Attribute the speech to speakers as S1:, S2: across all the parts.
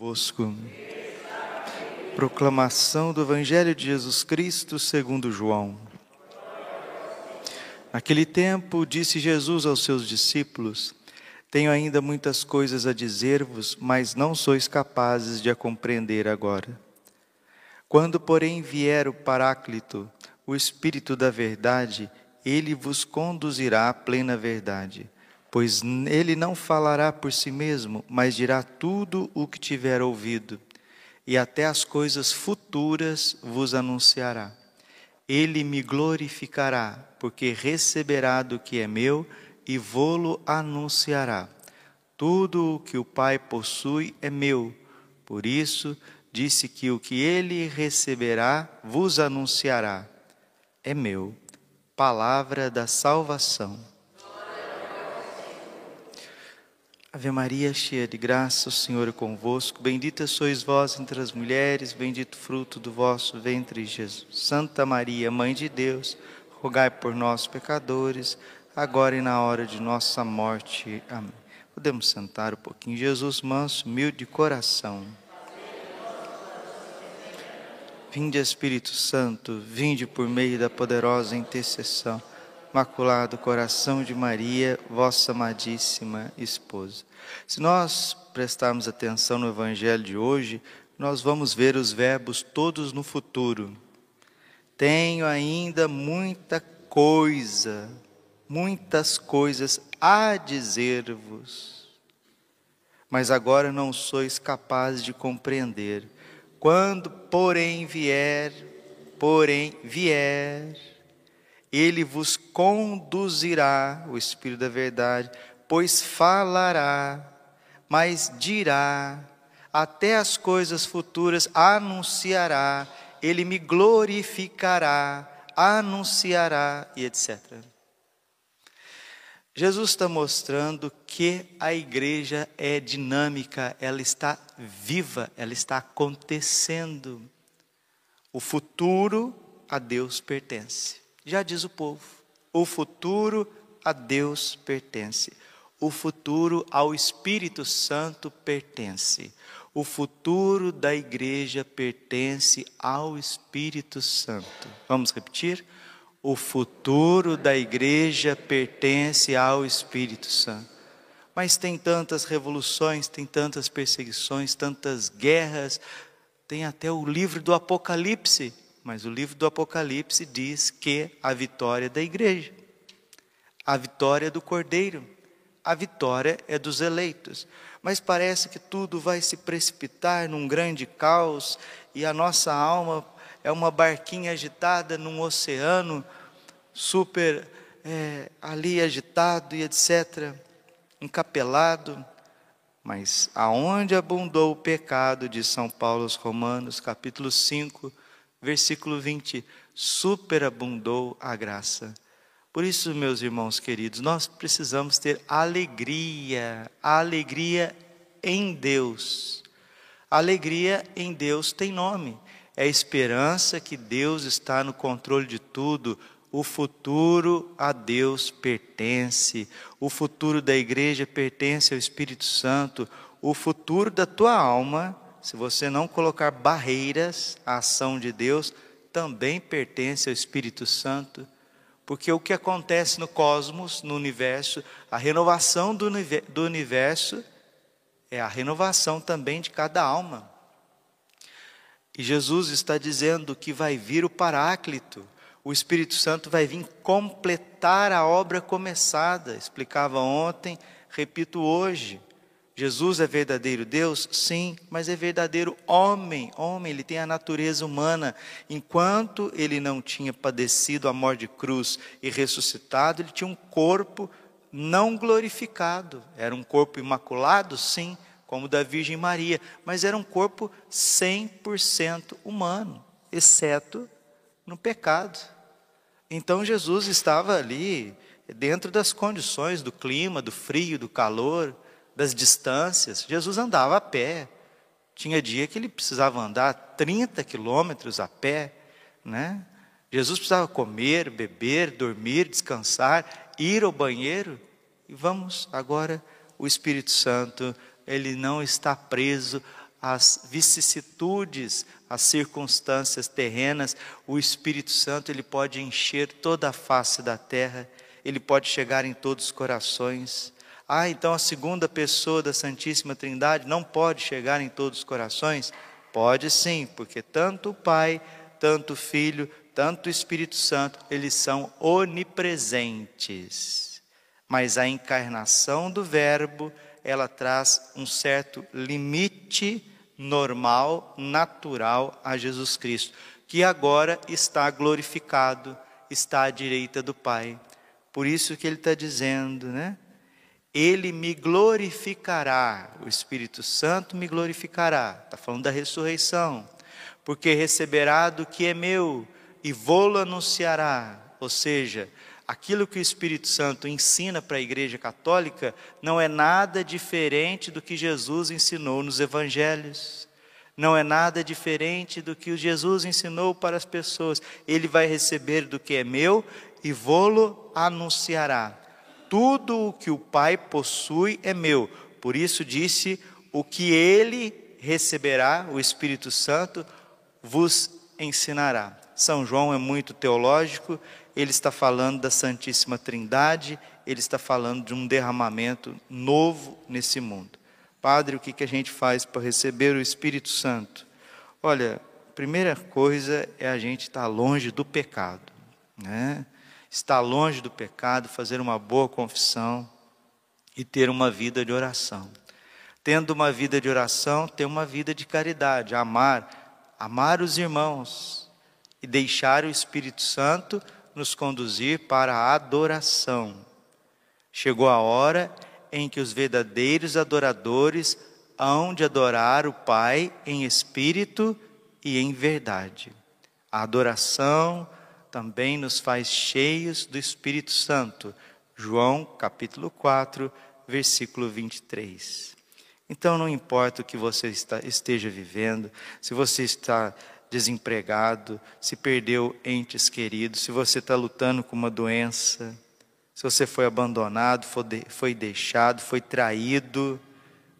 S1: Vosco. Proclamação do Evangelho de Jesus Cristo segundo João. Naquele tempo disse Jesus aos seus discípulos: Tenho ainda muitas coisas a dizer-vos, mas não sois capazes de a compreender agora. Quando, porém, vier o Paráclito, o Espírito da Verdade, ele vos conduzirá à plena verdade pois ele não falará por si mesmo, mas dirá tudo o que tiver ouvido, e até as coisas futuras vos anunciará. Ele me glorificará, porque receberá do que é meu e vô-lo anunciará. Tudo o que o Pai possui é meu, por isso disse que o que ele receberá vos anunciará. É meu. Palavra da salvação. Ave Maria, cheia de graça, o Senhor é convosco. Bendita sois vós entre as mulheres, bendito fruto do vosso ventre, Jesus. Santa Maria, Mãe de Deus, rogai por nós, pecadores, agora e na hora de nossa morte. Amém. Podemos sentar um pouquinho. Jesus, manso, humilde de coração. Vinde, Espírito Santo, vinde por meio da poderosa intercessão Imaculado Coração de Maria, vossa amadíssima esposa. Se nós prestarmos atenção no Evangelho de hoje, nós vamos ver os verbos todos no futuro. Tenho ainda muita coisa, muitas coisas a dizer-vos, mas agora não sois capazes de compreender. Quando, porém, vier, porém, vier, ele vos conduzirá, o Espírito da Verdade, pois falará, mas dirá, até as coisas futuras anunciará, ele me glorificará, anunciará e etc. Jesus está mostrando que a igreja é dinâmica, ela está viva, ela está acontecendo. O futuro a Deus pertence. Já diz o povo: o futuro a Deus pertence, o futuro ao Espírito Santo pertence, o futuro da igreja pertence ao Espírito Santo. Vamos repetir? O futuro da igreja pertence ao Espírito Santo. Mas tem tantas revoluções, tem tantas perseguições, tantas guerras, tem até o livro do Apocalipse mas o livro do Apocalipse diz que a vitória é da igreja, a vitória é do cordeiro, a vitória é dos eleitos. Mas parece que tudo vai se precipitar num grande caos e a nossa alma é uma barquinha agitada num oceano super é, ali agitado e etc., encapelado. Mas aonde abundou o pecado, de São Paulo aos Romanos, capítulo 5, versículo 20: superabundou a graça. Por isso, meus irmãos queridos, nós precisamos ter alegria, alegria em Deus. alegria em Deus tem nome, é esperança que Deus está no controle de tudo. O futuro a Deus pertence, o futuro da igreja pertence ao Espírito Santo, o futuro da tua alma se você não colocar barreiras à ação de Deus, também pertence ao Espírito Santo, porque o que acontece no cosmos, no universo, a renovação do, do universo é a renovação também de cada alma. E Jesus está dizendo que vai vir o Paráclito, o Espírito Santo vai vir completar a obra começada. Explicava ontem, repito hoje. Jesus é verdadeiro Deus? Sim, mas é verdadeiro homem. Homem, ele tem a natureza humana. Enquanto ele não tinha padecido a morte de cruz e ressuscitado, ele tinha um corpo não glorificado. Era um corpo imaculado, sim, como o da Virgem Maria, mas era um corpo 100% humano, exceto no pecado. Então Jesus estava ali dentro das condições do clima, do frio, do calor das distâncias. Jesus andava a pé. Tinha dia que ele precisava andar 30 quilômetros a pé, né? Jesus precisava comer, beber, dormir, descansar, ir ao banheiro. E vamos agora, o Espírito Santo, ele não está preso as vicissitudes, as circunstâncias terrenas, o Espírito Santo ele pode encher toda a face da terra, ele pode chegar em todos os corações. Ah, então a segunda pessoa da Santíssima Trindade não pode chegar em todos os corações? Pode sim, porque tanto o Pai, tanto o Filho, tanto o Espírito Santo, eles são onipresentes. Mas a encarnação do Verbo, ela traz um certo limite normal, natural a Jesus Cristo, que agora está glorificado, está à direita do Pai. Por isso que ele está dizendo, né? Ele me glorificará, o Espírito Santo me glorificará. Está falando da ressurreição. Porque receberá do que é meu e vou-lo anunciará. Ou seja, aquilo que o Espírito Santo ensina para a Igreja Católica não é nada diferente do que Jesus ensinou nos Evangelhos. Não é nada diferente do que Jesus ensinou para as pessoas. Ele vai receber do que é meu e vou-lo anunciará. Tudo o que o Pai possui é meu. Por isso disse: o que ele receberá, o Espírito Santo, vos ensinará. São João é muito teológico, ele está falando da Santíssima Trindade, ele está falando de um derramamento novo nesse mundo. Padre, o que, a gente faz para receber o Espírito Santo? Olha, primeira coisa é a gente estar longe do pecado, né? Estar longe do pecado, fazer uma boa confissão e ter uma vida de oração. Tendo uma vida de oração, ter uma vida de caridade, amar, amar os irmãos e deixar o Espírito Santo nos conduzir para a adoração. Chegou a hora em que os verdadeiros adoradores hão de adorar o Pai em espírito e em verdade. A adoração, também nos faz cheios do Espírito Santo. João capítulo 4, versículo 23. Então não importa o que você está, esteja vivendo, se você está desempregado, se perdeu entes queridos, se você está lutando com uma doença, se você foi abandonado, foi, de, foi deixado, foi traído,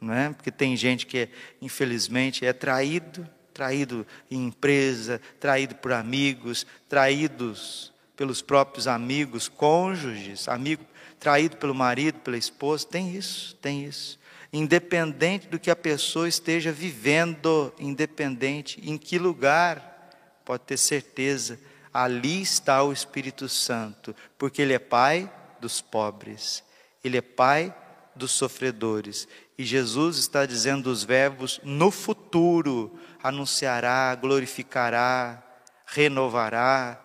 S1: não é? Porque tem gente que, infelizmente, é traído traído em empresa, traído por amigos, traídos pelos próprios amigos, cônjuges, amigo, traído pelo marido, pela esposa, tem isso, tem isso. Independente do que a pessoa esteja vivendo, independente em que lugar, pode ter certeza, ali está o Espírito Santo, porque Ele é Pai dos pobres, Ele é Pai dos sofredores. E Jesus está dizendo os verbos no futuro, anunciará, glorificará, renovará,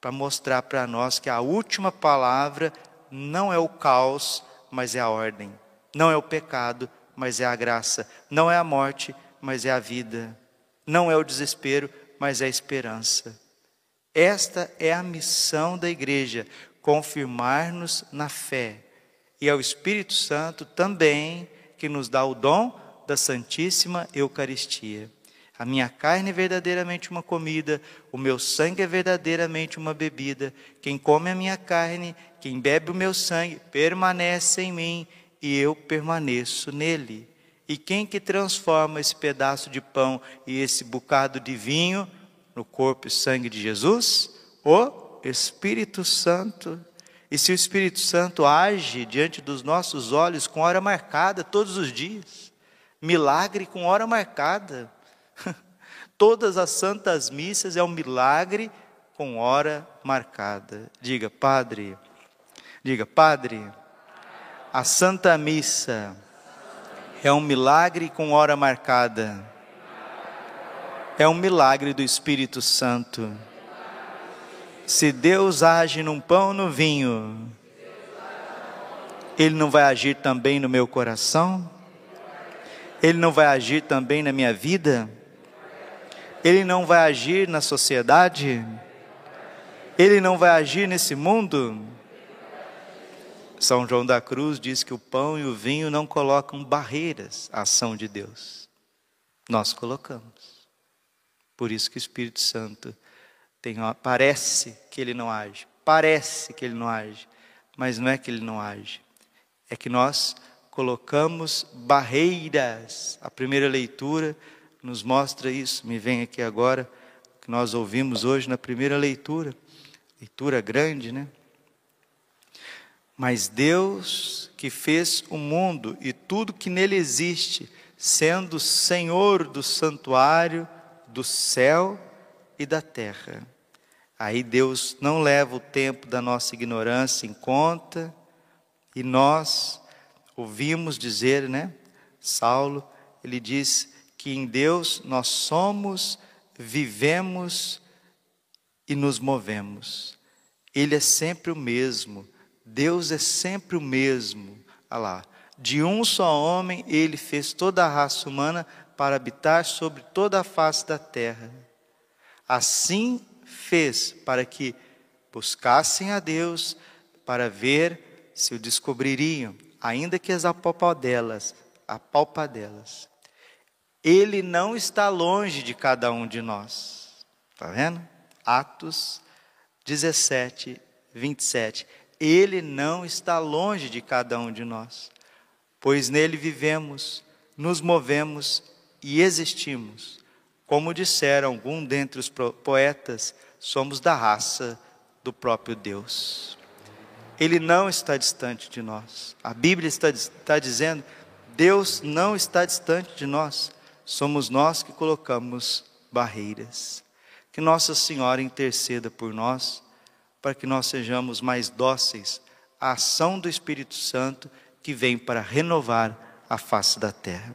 S1: para mostrar para nós que a última palavra não é o caos, mas é a ordem. Não é o pecado, mas é a graça. Não é a morte, mas é a vida. Não é o desespero, mas é a esperança. Esta é a missão da igreja, confirmar-nos na fé. E é o Espírito Santo também que nos dá o dom da Santíssima Eucaristia. A minha carne é verdadeiramente uma comida, o meu sangue é verdadeiramente uma bebida. Quem come a minha carne, quem bebe o meu sangue, permanece em mim e eu permaneço nele. E quem que transforma esse pedaço de pão e esse bocado de vinho no corpo e sangue de Jesus? O Espírito Santo. E se o Espírito Santo age diante dos nossos olhos com hora marcada todos os dias, milagre com hora marcada, Todas as santas missas é um milagre com hora marcada. Diga, Padre. Diga, Padre. A Santa Missa é um milagre com hora marcada. É um milagre do Espírito Santo. Se Deus age num pão no vinho, Ele não vai agir também no meu coração? Ele não vai agir também na minha vida? Ele não vai agir na sociedade? Ele não vai agir nesse mundo? São João da Cruz diz que o pão e o vinho não colocam barreiras à ação de Deus. Nós colocamos. Por isso que o Espírito Santo tem, parece que ele não age, parece que ele não age, mas não é que ele não age, é que nós colocamos barreiras. A primeira leitura nos mostra isso. Me vem aqui agora que nós ouvimos hoje na primeira leitura. Leitura grande, né? Mas Deus que fez o mundo e tudo que nele existe, sendo Senhor do santuário, do céu e da terra. Aí Deus não leva o tempo da nossa ignorância em conta, e nós ouvimos dizer, né? Saulo, ele diz que em Deus nós somos, vivemos e nos movemos. Ele é sempre o mesmo. Deus é sempre o mesmo. Olha lá. De um só homem, ele fez toda a raça humana para habitar sobre toda a face da terra. Assim fez para que buscassem a Deus para ver se o descobririam, ainda que as apalpadelas, apalpadelas. Ele não está longe de cada um de nós. Está vendo? Atos 17, 27. Ele não está longe de cada um de nós, pois nele vivemos, nos movemos e existimos. Como disseram algum dentre os poetas, somos da raça do próprio Deus. Ele não está distante de nós. A Bíblia está, está dizendo: Deus não está distante de nós. Somos nós que colocamos barreiras. Que Nossa Senhora interceda por nós, para que nós sejamos mais dóceis à ação do Espírito Santo que vem para renovar a face da terra.